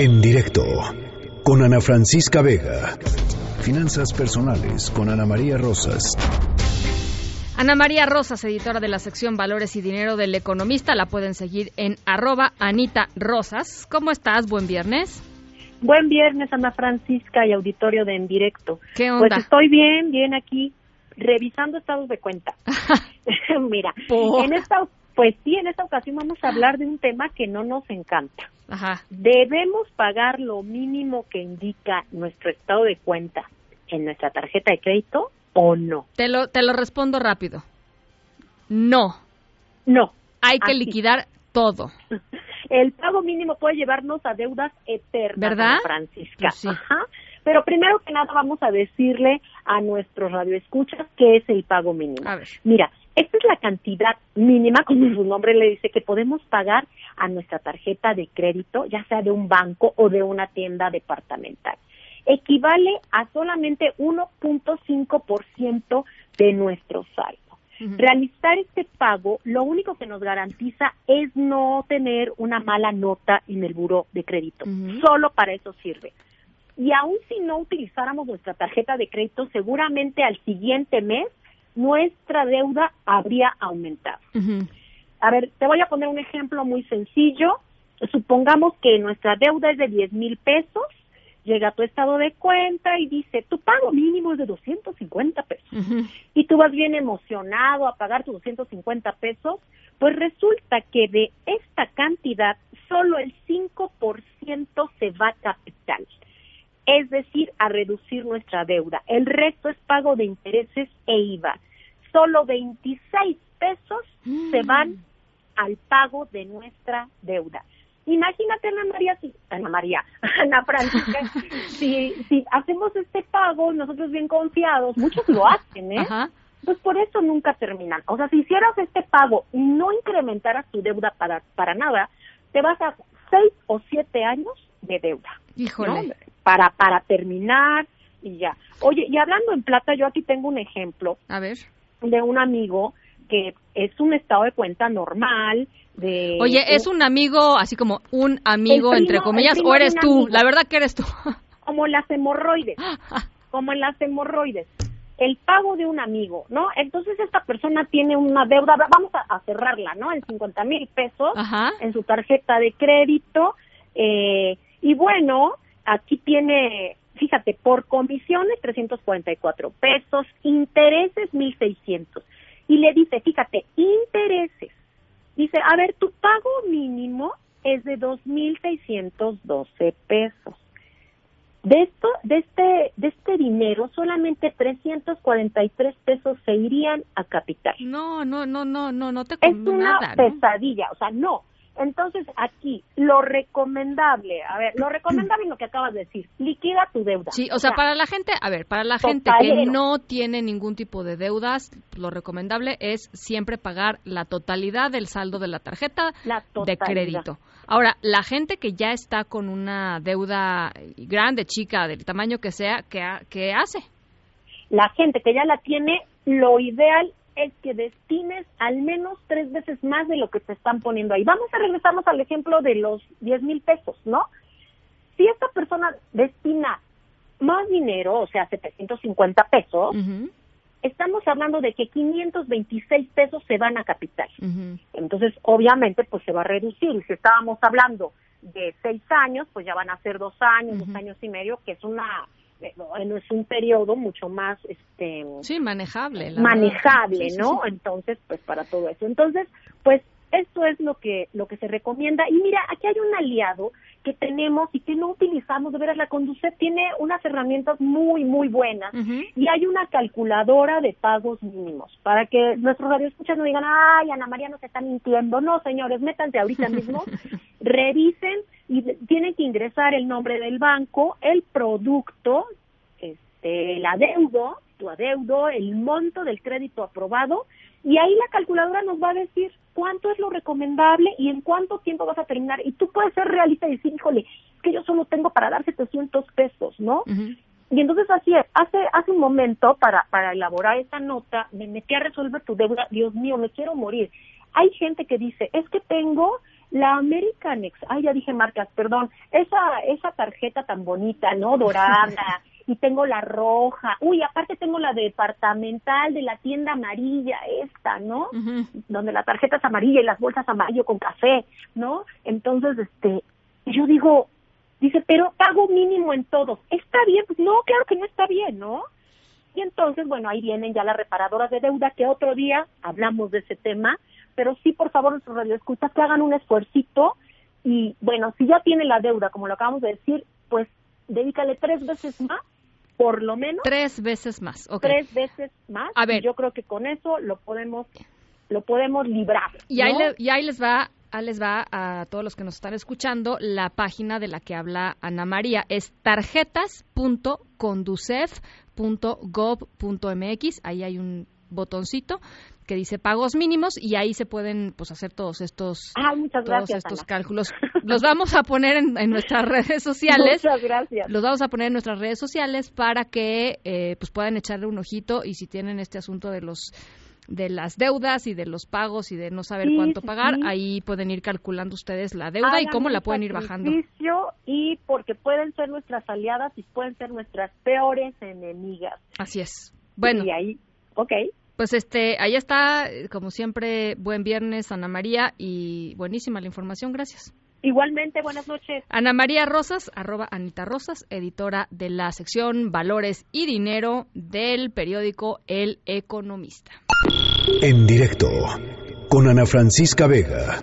En directo con Ana Francisca Vega. Finanzas personales con Ana María Rosas. Ana María Rosas, editora de la sección Valores y Dinero del Economista, la pueden seguir en arroba Anita Rosas. ¿Cómo estás? Buen viernes. Buen viernes, Ana Francisca y auditorio de En Directo. ¿Qué onda? Pues estoy bien, bien aquí, revisando estados de cuenta. Mira, ¿Por? en esta, pues sí, en esta ocasión vamos a hablar de un tema que no nos encanta. Ajá. ¿Debemos pagar lo mínimo que indica nuestro estado de cuenta en nuestra tarjeta de crédito o no? Te lo, te lo respondo rápido. No. No. Hay que Así. liquidar todo. El pago mínimo puede llevarnos a deudas eternas, ¿Verdad? Francisca. Pues sí. Ajá. Pero primero que nada vamos a decirle a nuestros radioescuchas qué es el pago mínimo. A ver. Mira, esta es la cantidad mínima, como su nombre le dice, que podemos pagar a nuestra tarjeta de crédito, ya sea de un banco o de una tienda departamental. Equivale a solamente 1.5% de nuestro saldo. Realizar este pago lo único que nos garantiza es no tener una mala nota en el buro de crédito. Solo para eso sirve. Y aun si no utilizáramos nuestra tarjeta de crédito, seguramente al siguiente mes nuestra deuda habría aumentado. A ver, te voy a poner un ejemplo muy sencillo. Supongamos que nuestra deuda es de 10 mil pesos, llega a tu estado de cuenta y dice, tu pago mínimo es de 250 pesos y tú vas bien emocionado a pagar tus 250 pesos, pues resulta que de esta cantidad solo el 5% se va a es decir, a reducir nuestra deuda. El resto es pago de intereses e IVA. Solo 26 pesos se van al pago de nuestra deuda. Imagínate, Ana María, si, Ana María, Ana Francisca, si, si hacemos este pago, nosotros bien confiados, muchos lo hacen, ¿eh? Ajá. Pues por eso nunca terminan. O sea, si hicieras este pago y no incrementaras tu deuda para, para nada, te vas a seis o siete años de deuda. ¿no? Para, para terminar y ya. Oye, y hablando en plata, yo aquí tengo un ejemplo A ver. de un amigo que es un estado de cuenta normal, de... Oye, ¿es un amigo, así como un amigo, primo- entre comillas, o eres tú? amigo. La verdad que eres tú. como las hemorroides, como en las hemorroides. El pago de un amigo, ¿no? Entonces esta persona tiene una deuda, vamos a, a cerrarla, ¿no? En 50 mil pesos Ajá. en su tarjeta de crédito. eh, y bueno, aquí tiene, fíjate, por comisiones 344 pesos, intereses 1.600. Y le dice, fíjate, intereses. Dice, a ver, tu pago mínimo es de 2.612 pesos. De esto, de este, de este dinero, solamente 343 pesos se irían a capital. No, no, no, no, no, no te Es una nada, ¿no? pesadilla, o sea, no. Entonces, aquí, lo recomendable, a ver, lo recomendable es lo que acabas de decir, liquida tu deuda. Sí, o sea, para la gente, a ver, para la gente que no tiene ningún tipo de deudas, lo recomendable es siempre pagar la totalidad del saldo de la tarjeta La de crédito. Ahora, la gente que ya está con una deuda grande, chica, del tamaño que sea, ¿qué, ha- qué hace? La gente que ya la tiene, lo ideal es que destines al menos tres veces más de lo que te están poniendo ahí. Vamos a regresarnos al ejemplo de los 10 mil pesos, ¿no? Si esta persona destina más dinero, o sea, 750 pesos, estamos hablando de que 526 pesos se van a capital. Entonces, obviamente, pues se va a reducir. Y si estábamos hablando de seis años, pues ya van a ser dos años, dos años y medio, que es una eh, no es un periodo mucho más este Sí, manejable. la manejable. Sí, ¿no? sí. Entonces, pues para todo eso. Entonces, pues esto es lo que lo que se recomienda y mira, aquí hay un aliado que tenemos y que no utilizamos, de veras la Conducet tiene unas herramientas muy muy buenas y hay una calculadora de pagos mínimos para que nuestros radioescuchas no digan, ay, Ana María nos está mintiendo. No, señores, métanse ahorita mismo, revisen y tienen que ingresar el nombre del banco, el producto, este, el adeudo, tu adeudo, el monto del crédito aprobado y ahí la calculadora nos va a decir cuánto es lo recomendable y en cuánto tiempo vas a terminar. Y tú puedes ser realista y decir, híjole, es que yo solo tengo para dar 700 pesos, ¿no? Y entonces así es, hace, hace un momento para, para elaborar esta nota, me metí a resolver tu deuda, Dios mío, me quiero morir. Hay gente que dice, es que tengo la American Ex, ay, ya dije marcas, perdón, esa, esa tarjeta tan bonita, ¿no? Dorada, y tengo la roja, uy, aparte tengo la departamental de la tienda amarilla, esta, ¿no? Donde la tarjeta es amarilla y las bolsas amarillo con café, ¿no? Entonces, este, yo digo, dice, pero pago mínimo en todos, ¿está bien? Pues no, claro que no está bien, ¿no? Y entonces, bueno, ahí vienen ya las reparadoras de deuda, que otro día hablamos de ese tema, pero sí, por favor, nuestros radioescuchas, que hagan un esfuercito y, bueno, si ya tiene la deuda, como lo acabamos de decir, pues dedícale tres veces más, por lo menos. Tres veces más, ok. Tres veces más. A ver. yo creo que con eso lo podemos lo podemos librar. Y, ahí y ahí les va Ah, les va a todos los que nos están escuchando la página de la que habla Ana María. Es tarjetas.conducef.gov.mx. Ahí hay un botoncito que dice pagos mínimos y ahí se pueden pues hacer todos estos ah, muchas todos estos cálculos. Los vamos a poner en, nuestras redes sociales. Muchas gracias. Los vamos a poner en nuestras redes sociales para que eh, pues puedan echarle un ojito y si tienen este asunto de los de las deudas y de los pagos y de no saber cuánto pagar, ahí pueden ir calculando ustedes la deuda y cómo la pueden ir bajando. Y porque pueden ser nuestras aliadas y pueden ser nuestras peores enemigas. Así es. Bueno. Y ahí, ok. Pues este, ahí está, como siempre, buen viernes, Ana María, y buenísima la información, gracias. Igualmente, buenas noches. Ana María Rosas, arroba Anita Rosas, editora de la sección Valores y Dinero del periódico El Economista. En directo, con Ana Francisca Vega.